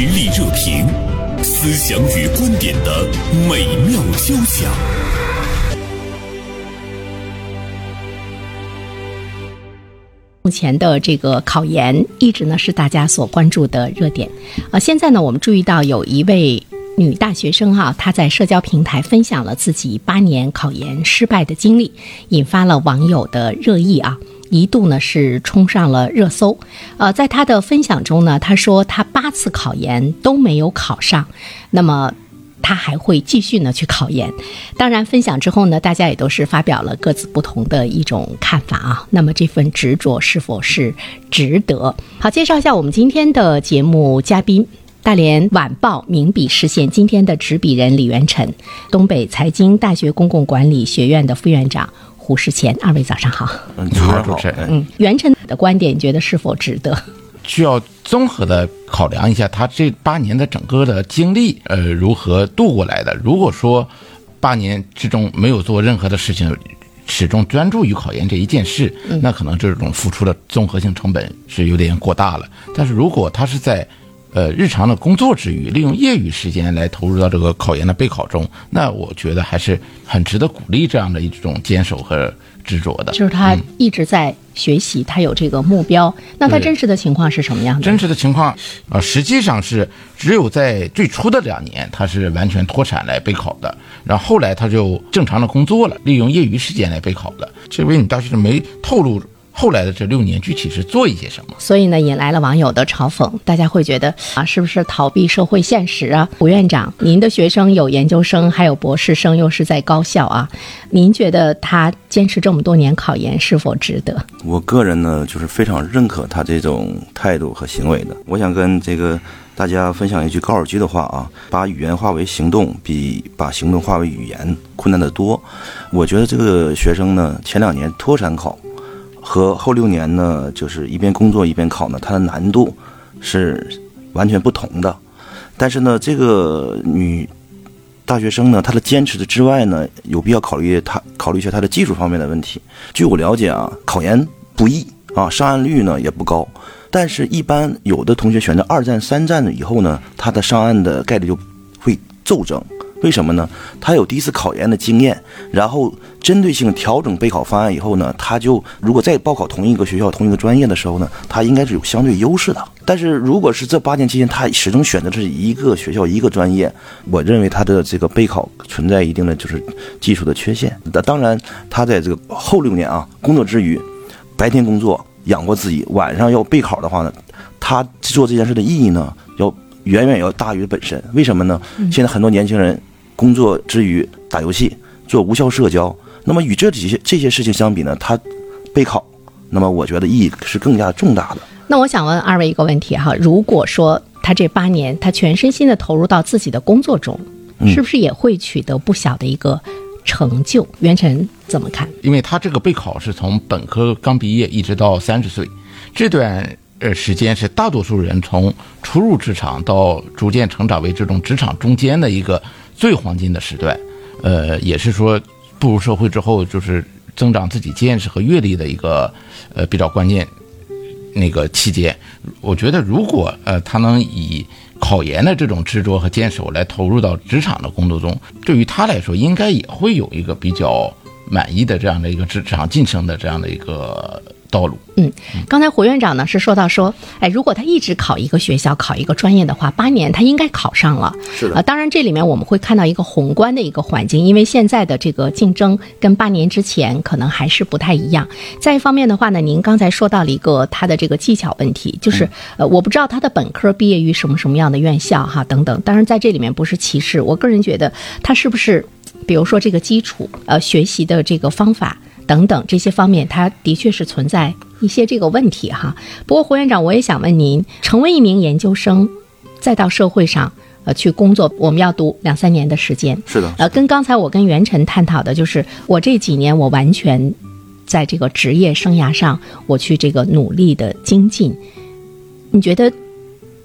实力热评，思想与观点的美妙交响。目前的这个考研一直呢是大家所关注的热点，呃，现在呢我们注意到有一位女大学生哈、她在社交平台分享了自己八年考研失败的经历，引发了网友的热议啊。一度呢是冲上了热搜，呃，在他的分享中呢，他说他八次考研都没有考上，那么他还会继续呢去考研。当然，分享之后呢，大家也都是发表了各自不同的一种看法啊。那么这份执着是否是值得？好，介绍一下我们今天的节目嘉宾。大连晚报名笔视线今天的执笔人李元辰，东北财经大学公共管理学院的副院长胡世前，二位早上好。嗯，你好主持人哎嗯，袁晨的观点，你觉得是否值得？需要综合的考量一下他这八年的整个的经历，呃，如何度过来的。如果说八年之中没有做任何的事情，始终专注于考研这一件事，那可能这种付出的综合性成本是有点过大了。但是如果他是在呃日常的工作之余，利用业余时间来投入到这个考研的备考中，那我觉得还是很值得鼓励这样的一种坚守和执着的。就是他一直在学习，他有这个目标。那他真实的情况是什么样的？真实的情况，呃，实际上是只有在最初的两年，他是完全脱产来备考的，然后后来他就正常的工作了，利用业余时间来备考的。这位女大学生没透露后来的这六年具体是做一些什么。所以呢，引来了网友的嘲讽，大家会觉得啊，是不是逃避社会现实啊？胡院长，您的学生有研究生，还有博士生，又是在高校啊，您觉得他坚持这么多年考研是否值得？我个人呢，就是非常认可他这种态度和行为的。我想跟这个大家分享一句高尔基的话啊：把语言化为行动，比把行动化为语言困难得多。我觉得这个学生呢，前两年脱产考和后六年呢，就是一边工作一边考呢，它的难度是完全不同的。但是呢，这个女大学生呢，她的坚持的之外呢，有必要考虑她考虑一下她的技术方面的问题。据我了解啊，考研不易啊，上岸率呢也不高。但是，一般有的同学选择二战、三战了以后呢，他的上岸的概率就会骤增。为什么呢？他有第一次考研的经验，然后针对性调整备考方案以后呢，他就如果再报考同一个学校、同一个专业的时候呢，他应该是有相对优势的。但是如果是这八年期间他始终选择的是一个学校、一个专业，我认为他的这个备考存在一定的就是技术的缺陷。那当然，他在这个后六年啊工作之余，白天工作养活自己，晚上要备考的话呢，他做这件事的意义呢，要远远要大于本身。为什么呢？现在很多年轻人工作之余打游戏、做无效社交，那么与这几些这些事情相比呢，他备考，那么我觉得意义是更加重大的。那我想问二位一个问题哈，如果说他这八年他全身心的投入到自己的工作中，嗯是不是也会取得不小的一个成就？袁晨怎么看？因为他这个备考是从本科刚毕业一直到三十岁，这段呃时间是大多数人从初入职场到逐渐成长为这种职场中间的一个最黄金的时段，呃，也是说步入社会之后就是增长自己见识和阅历的一个呃比较关键那个期间。我觉得如果呃他能以考研的这种执着和坚守来投入到职场的工作中，对于他来说，应该也会有一个比较满意的这样的一个职场晋升的这样的一个道路。嗯，刚才胡院长呢是说到说，哎，如果他一直考一个学校、考一个专业的话，八年他应该考上了。是的呃，当然这里面我们会看到一个宏观的一个环境，因为现在的这个竞争跟八年之前可能还是不太一样。再一方面的话呢，您刚才说到了一个他的这个技巧问题，就是、呃，我不知道他的本科毕业于什么什么样的院校哈等等。当然在这里面不是歧视，我个人觉得他是不是，比如说这个基础呃学习的这个方法。等等这些方面，它的确是存在一些这个问题哈。不过胡院长，我也想问您，成为一名研究生，再到社会上呃去工作，我们要读两三年的时间。是的，呃，跟刚才我跟袁晨探讨的就是，我这几年我完全在这个职业生涯上，我去这个努力的精进。你觉得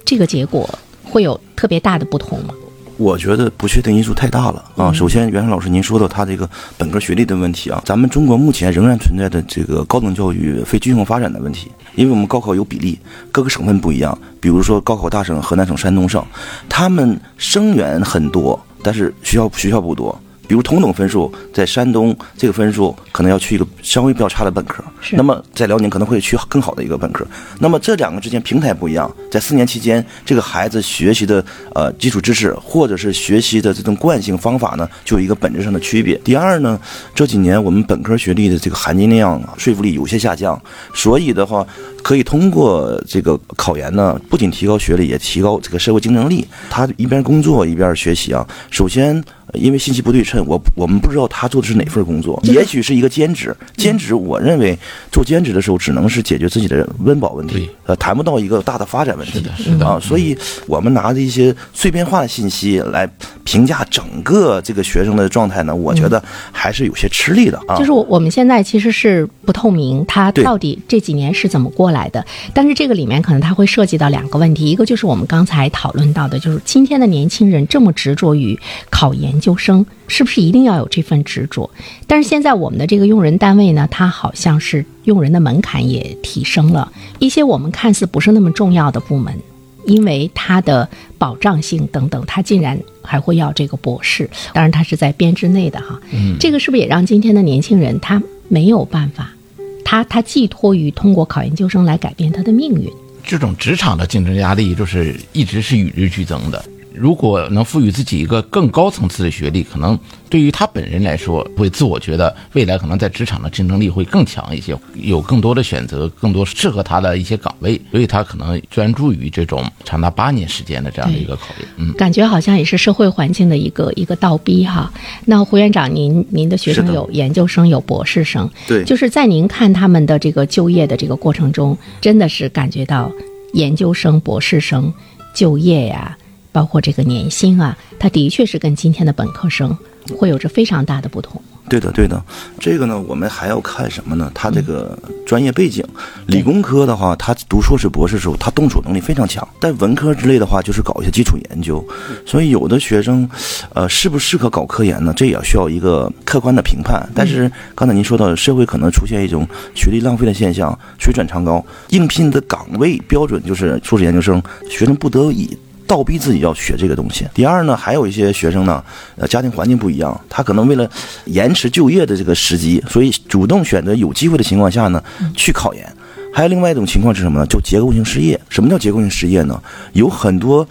这个结果会有特别大的不同吗？我觉得不确定因素太大了啊。首先，袁山老师您说到他这个本科学历的问题啊，咱们中国目前仍然存在的这个高等教育非均衡发展的问题，因为我们高考有比例，各个省份不一样。比如说高考大省河南省、山东省，他们生源很多，但是学校学校不多。比如同等分数，在山东这个分数可能要去一个稍微比较差的本科，那么在辽宁可能会去更好的一个本科。那么这两个之间平台不一样，在四年期间，这个孩子学习的呃基础知识或者是学习的这种惯性方法呢，就有一个本质上的区别。第二呢，这几年我们本科学历的这个含金量、说服力有些下降，所以的话，可以通过这个考研呢，不仅提高学历，也提高这个社会竞争力。他一边工作一边学习啊，首先。因为信息不对称，我我们不知道他做的是哪份工作，也许是一个兼职。兼职，我认为做兼职的时候，只能是解决自己的温饱问题，呃，谈不到一个大的发展问题。是的，是的啊。所以，我们拿着一些碎片化的信息来评价整个这个学生的状态呢，我觉得还是有些吃力的啊。就是我我们现在其实是不透明，他到底这几年是怎么过来的？但是这个里面可能他会涉及到两个问题，一个就是我们刚才讨论到的，就是今天的年轻人这么执着于考研。究生是不是一定要有这份执着？但是现在我们的这个用人单位呢，它好像是用人的门槛也提升了一些，我们看似不是那么重要的部门，因为它的保障性等等，它竟然还会要这个博士。当然，它是在编制内的哈。嗯，这个是不是也让今天的年轻人他没有办法？他他寄托于通过考研究生来改变他的命运。这种职场的竞争压力就是一直是与日俱增的。如果能赋予自己一个更高层次的学历，可能对于他本人来说，会自我觉得未来可能在职场的竞争力会更强一些，有更多的选择，更多适合他的一些岗位，所以他可能专注于这种长达八年时间的这样的一个考虑。嗯，感觉好像也是社会环境的一个一个倒逼哈。那胡院长，您您的学生有研究生，有博士生，对，就是在您看他们的这个就业的这个过程中，真的是感觉到研究生、博士生就业呀。包括这个年薪啊，它的确是跟今天的本科生会有着非常大的不同。对的，对的，这个呢，我们还要看什么呢？他这个专业背景，理工科的话，他读硕士、博士时候，他动手能力非常强；但文科之类的话，就是搞一些基础研究。所以，有的学生，呃，适不适合搞科研呢？这也需要一个客观的评判。但是，刚才您说到，社会可能出现一种学历浪费的现象，水转长高，应聘的岗位标准就是硕士研究生，学生不得已。倒逼自己要学这个东西。第二呢，还有一些学生呢，呃，家庭环境不一样，他可能为了延迟就业的这个时机，所以主动选择有机会的情况下呢，去考研。还有另外一种情况是什么呢？就结构性失业。什么叫结构性失业呢？有很多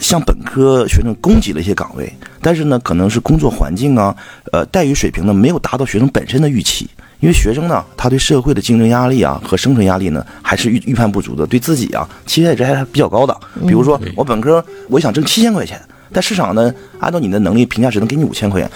像本科学生供给了一些岗位，但是呢，可能是工作环境啊，呃，待遇水平呢，没有达到学生本身的预期。因为学生呢，他对社会的竞争压力啊和生存压力呢，还是预预判不足的，对自己啊期待值还是比较高的。比如说，我本科我想挣七千块钱，但市场呢，按照你的能力评价只能给你五千块钱，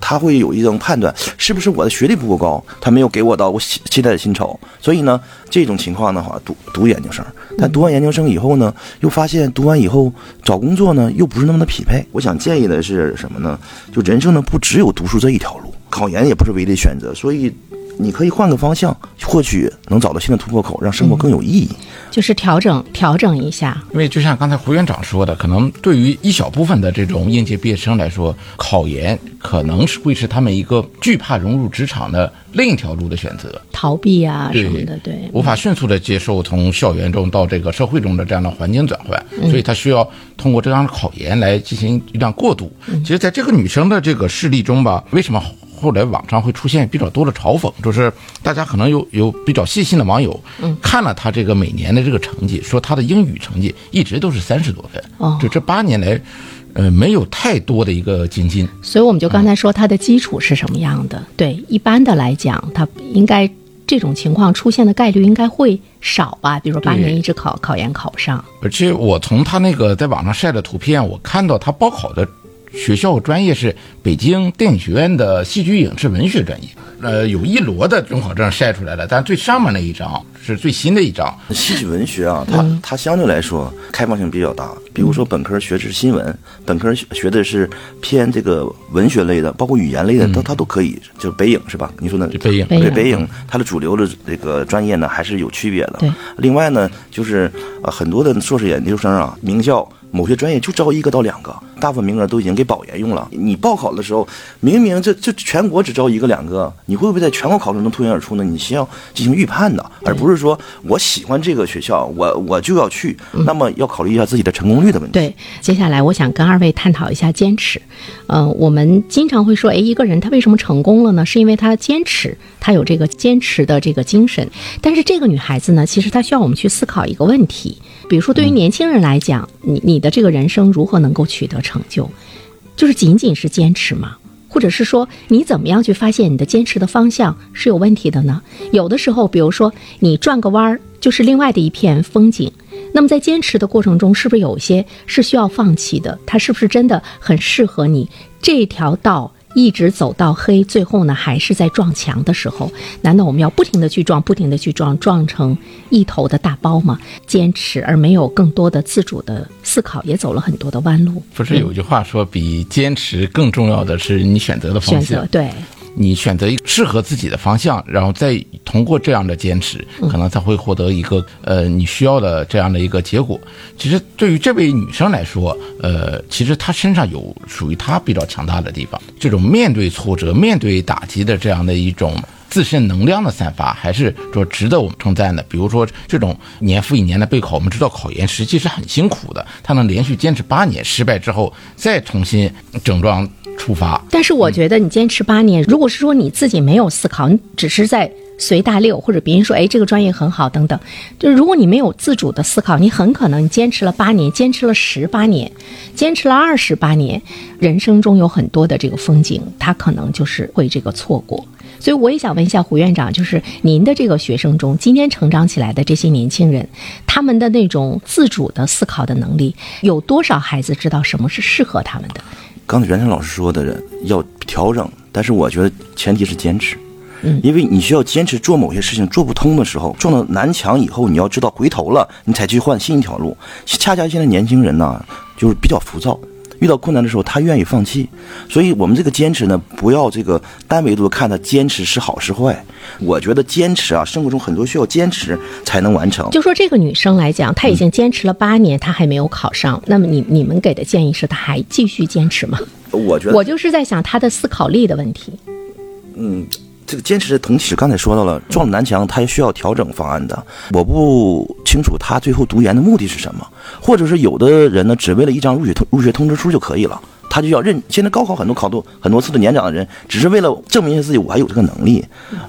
他会有一种判断，是不是我的学历不够高，他没有给我到我期待的薪酬。所以呢，这种情况的话，读读研究生，但读完研究生以后呢，又发现读完以后找工作呢，又不是那么的匹配。我想建议的是什么呢？就人生呢，不只有读书这一条路，考研也不是唯一的选择。所以。你可以换个方向，或许能找到新的突破口，让生活更有意义。就是调整调整一下。因为就像刚才胡院长说的，可能对于一小部分的这种应届毕业生来说，考研可能是会是他们一个惧怕融入职场的另一条路的选择，逃避啊什么的，对，无法迅速的接受从校园中到这个社会中的这样的环境转换，所以他需要通过这样的考研来进行一段过渡。其实，在这个女生的这个事例中吧，为什么？后来网上会出现比较多的嘲讽，就是大家可能有有比较细心的网友，嗯，看了他这个每年的这个成绩，说他的英语成绩一直都是三十多分，哦，就这八年来，呃，没有太多的一个精进。所以我们就刚才说他的基础是什么样的？对，一般的来讲，他应该这种情况出现的概率应该会少吧？比如说八年一直考考研考不上。而且我从他那个在网上晒的图片，我看到他报考的。学校专业是北京电影学院的戏剧影视文学专业，呃，有一摞的准考证晒出来了，但最上面那一张是最新的一张。戏剧文学啊，它它相对来说开放性比较大。比如说本科学的是新闻，本科学的是偏这个文学类的，包括语言类的，它它都可以。就北影是吧？你说呢北影对北影，它的主流的这个专业呢还是有区别的。另外呢，就是呃很多的硕士研究生啊，名校某些专业就招一个到两个，大部分名额都已经给保研用了。你报考的时候，明明这这全国只招一个两个，你会不会在全国考试中脱颖而出呢？你需要进行预判的，而不是说我喜欢这个学校，我我就要去。那么要考虑一下自己的成功率的问题。对，接下来我想跟二位探讨一下坚持。呃，我们经常会说，哎，一个人他为什么成功了呢？是因为他坚持，他有这个坚持的这个精神。但是这个女孩子呢，其实她需要我们去思考一个问题。比如说，对于年轻人来讲，你你你的这个人生如何能够取得成就，就是仅仅是坚持吗？或者是说，你怎么样去发现你的坚持的方向是有问题的呢？有的时候，比如说你转个弯儿，就是另外的一片风景。那么在坚持的过程中，是不是有些是需要放弃的？它是不是真的很适合你这条道？一直走到黑，最后呢还是在撞墙的时候，难道我们要不停的去撞，不停的去撞，撞成一头的大包吗？坚持而没有更多的自主的思考，也走了很多的弯路。不是有句话说，比坚持更重要的是你选择的方向。选择对。你选择一个适合自己的方向，然后再通过这样的坚持，可能才会获得一个呃你需要的这样的一个结果。其实对于这位女生来说，呃，其实她身上有属于她比较强大的地方。这种面对挫折、面对打击的这样的一种自身能量的散发，还是说值得我们称赞的。比如说这种年复一年的备考，我们知道考研实际是很辛苦的，她能连续坚持八年，失败之后再重新整装。出发，但是我觉得你坚持八年，如果是说你自己没有思考，你只是在随大溜，或者别人说哎这个专业很好等等，就是如果你没有自主的思考，你很可能坚持了八年，坚持了十八年，坚持了二十八年，人生中有很多的这个风景，他可能就是会这个错过。所以我也想问一下胡院长，就是您的这个学生中，今天成长起来的这些年轻人，他们的那种自主的思考的能力，有多少孩子知道什么是适合他们的？刚才袁成老师说的要调整，但是我觉得前提是坚持，嗯，因为你需要坚持做某些事情做不通的时候，撞到南墙以后，你要知道回头了，你才去换新一条路。恰恰现在年轻人呢，就是比较浮躁。遇到困难的时候，他愿意放弃，所以我们这个坚持呢，不要这个单维度看他坚持是好是坏。我觉得坚持啊，生活中很多需要坚持才能完成。就说这个女生来讲，她已经坚持了八年，她还没有考上。那么你你们给的建议是，她还继续坚持吗？我觉得我就是在想她的思考力的问题。嗯。这个坚持的同时，刚才说到了撞南墙，他需要调整方案的。我不清楚他最后读研的目的是什么，或者是有的人呢，只为了一张入学通入学通知书就可以了，他就要认。现在高考很多考多很多次的年长的人，只是为了证明一下自己，我还有这个能力。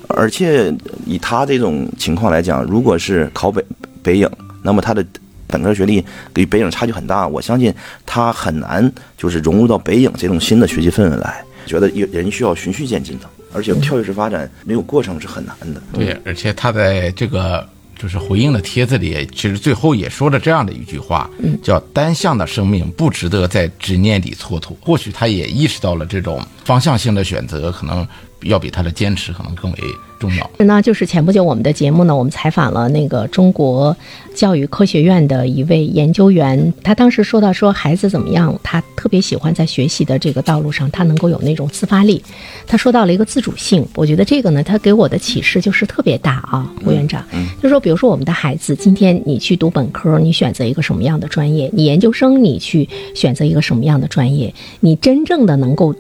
而且以他这种情况来讲，如果是考北北影，那么他的本科学历与北影差距很大，我相信他很难就是融入到北影这种新的学习氛围来。觉得人需要循序渐进的。而且跳跃式发展没有过程是很难的。对，而且他在这个就是回应的帖子里，其实最后也说了这样的一句话，叫“单向的生命不值得在执念里蹉跎”。或许他也意识到了这种方向性的选择，可能要比他的坚持可能更为。重要。那就是前不久我们的节目呢，我们采访了那个中国教育科学院的一位研究员，他当时说到说孩子怎么样，他特别喜欢在学习的这个道路上，他能够有那种自发力。他说到了一个自主性，我觉得这个呢，他给我的启示就是特别大啊，胡院长。嗯就说比如说我们的孩子，今天你去读本科，你选择一个什么样的专业？你研究生你去选择一个什么样的专业？你真正的能够。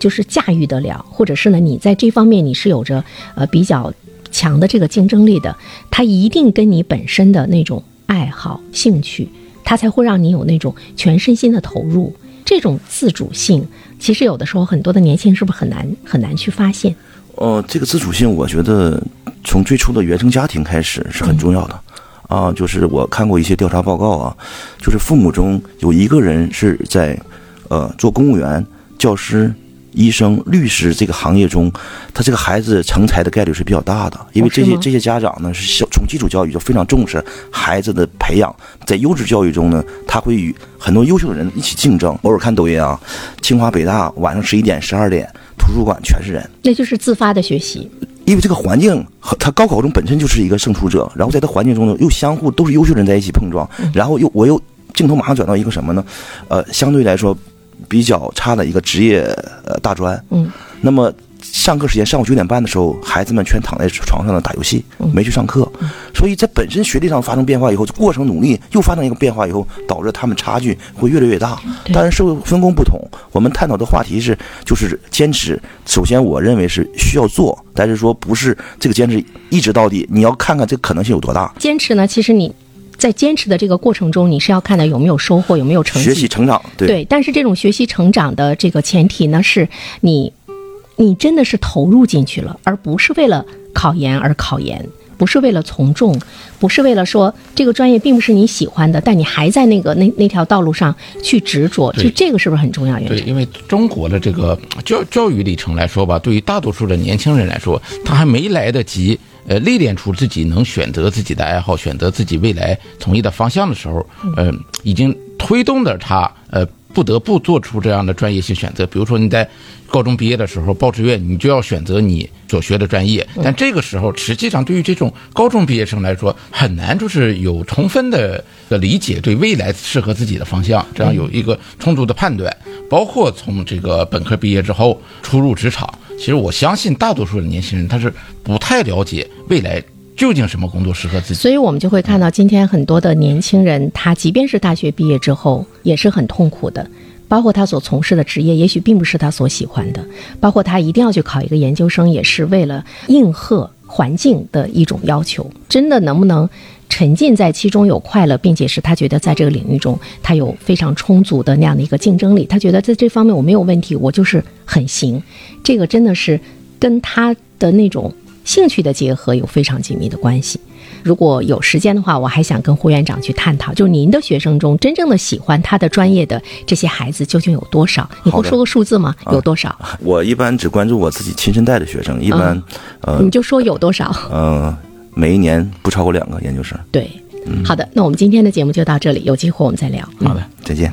就是驾驭得了，或者是呢，你在这方面你是有着呃比较强的这个竞争力的，它一定跟你本身的那种爱好、兴趣，它才会让你有那种全身心的投入。这种自主性，其实有的时候很多的年轻人是不是很难很难去发现？哦，这个自主性，我觉得从最初的原生家庭开始是很重要的啊。就是我看过一些调查报告啊，就是父母中有一个人是在呃做公务员、教师。医生、律师这个行业中，他这个孩子成才的概率是比较大的，因为这些这些家长呢是小从基础教育就非常重视孩子的培养，在优质教育中呢，他会与很多优秀的人一起竞争。偶尔看抖音啊，清华、北大晚上十一点、十二点，图书馆全是人，那就是自发的学习。因为这个环境和他高考中本身就是一个胜出者，然后在他环境中呢又相互都是优秀人在一起碰撞，然后又我又镜头马上转到一个什么呢？呃，相对来说。比较差的一个职业呃大专，嗯，那么上课时间上午九点半的时候，孩子们全躺在床上呢打游戏，没去上课，所以在本身学历上发生变化以后，过程努力又发生一个变化以后，导致他们差距会越来越大。当然，社会分工不同，我们探讨的话题是就是坚持。首先，我认为是需要做，但是说不是这个坚持一直到底，你要看看这个可能性有多大。坚持呢，其实你。在坚持的这个过程中，你是要看到有没有收获，有没有成绩，学习成长。对，但是这种学习成长的这个前提呢，是你，你真的是投入进去了，而不是为了考研而考研，不是为了从众，不是为了说这个专业并不是你喜欢的，但你还在那个那那条道路上去执着，就这个是不是很重要？对，因为中国的这个教教育历程来说吧，对于大多数的年轻人来说，他还没来得及。呃，历练出自己能选择自己的爱好，选择自己未来从业的方向的时候，呃，已经推动着他，呃，不得不做出这样的专业性选择。比如说你在高中毕业的时候报志愿，你就要选择你所学的专业。但这个时候，实际上对于这种高中毕业生来说，很难就是有充分的的理解对未来适合自己的方向，这样有一个充足的判断。包括从这个本科毕业之后初入职场。其实我相信大多数的年轻人他是不太了解未来究竟什么工作适合自己，所以我们就会看到今天很多的年轻人，他即便是大学毕业之后也是很痛苦的，包括他所从事的职业也许并不是他所喜欢的，包括他一定要去考一个研究生，也是为了应和环境的一种要求，真的能不能？沉浸在其中有快乐，并且是他觉得在这个领域中他有非常充足的那样的一个竞争力，他觉得在这方面我没有问题，我就是很行。这个真的是跟他的那种兴趣的结合有非常紧密的关系。如果有时间的话，我还想跟胡院长去探讨，就您的学生中真正的喜欢他的专业的这些孩子究竟有多少？你不说个数字吗？有多少？我一般只关注我自己亲身带的学生，一般呃，你就说有多少？嗯。每一年不超过两个研究生。对，好的，那我们今天的节目就到这里，有机会我们再聊。好的，再见。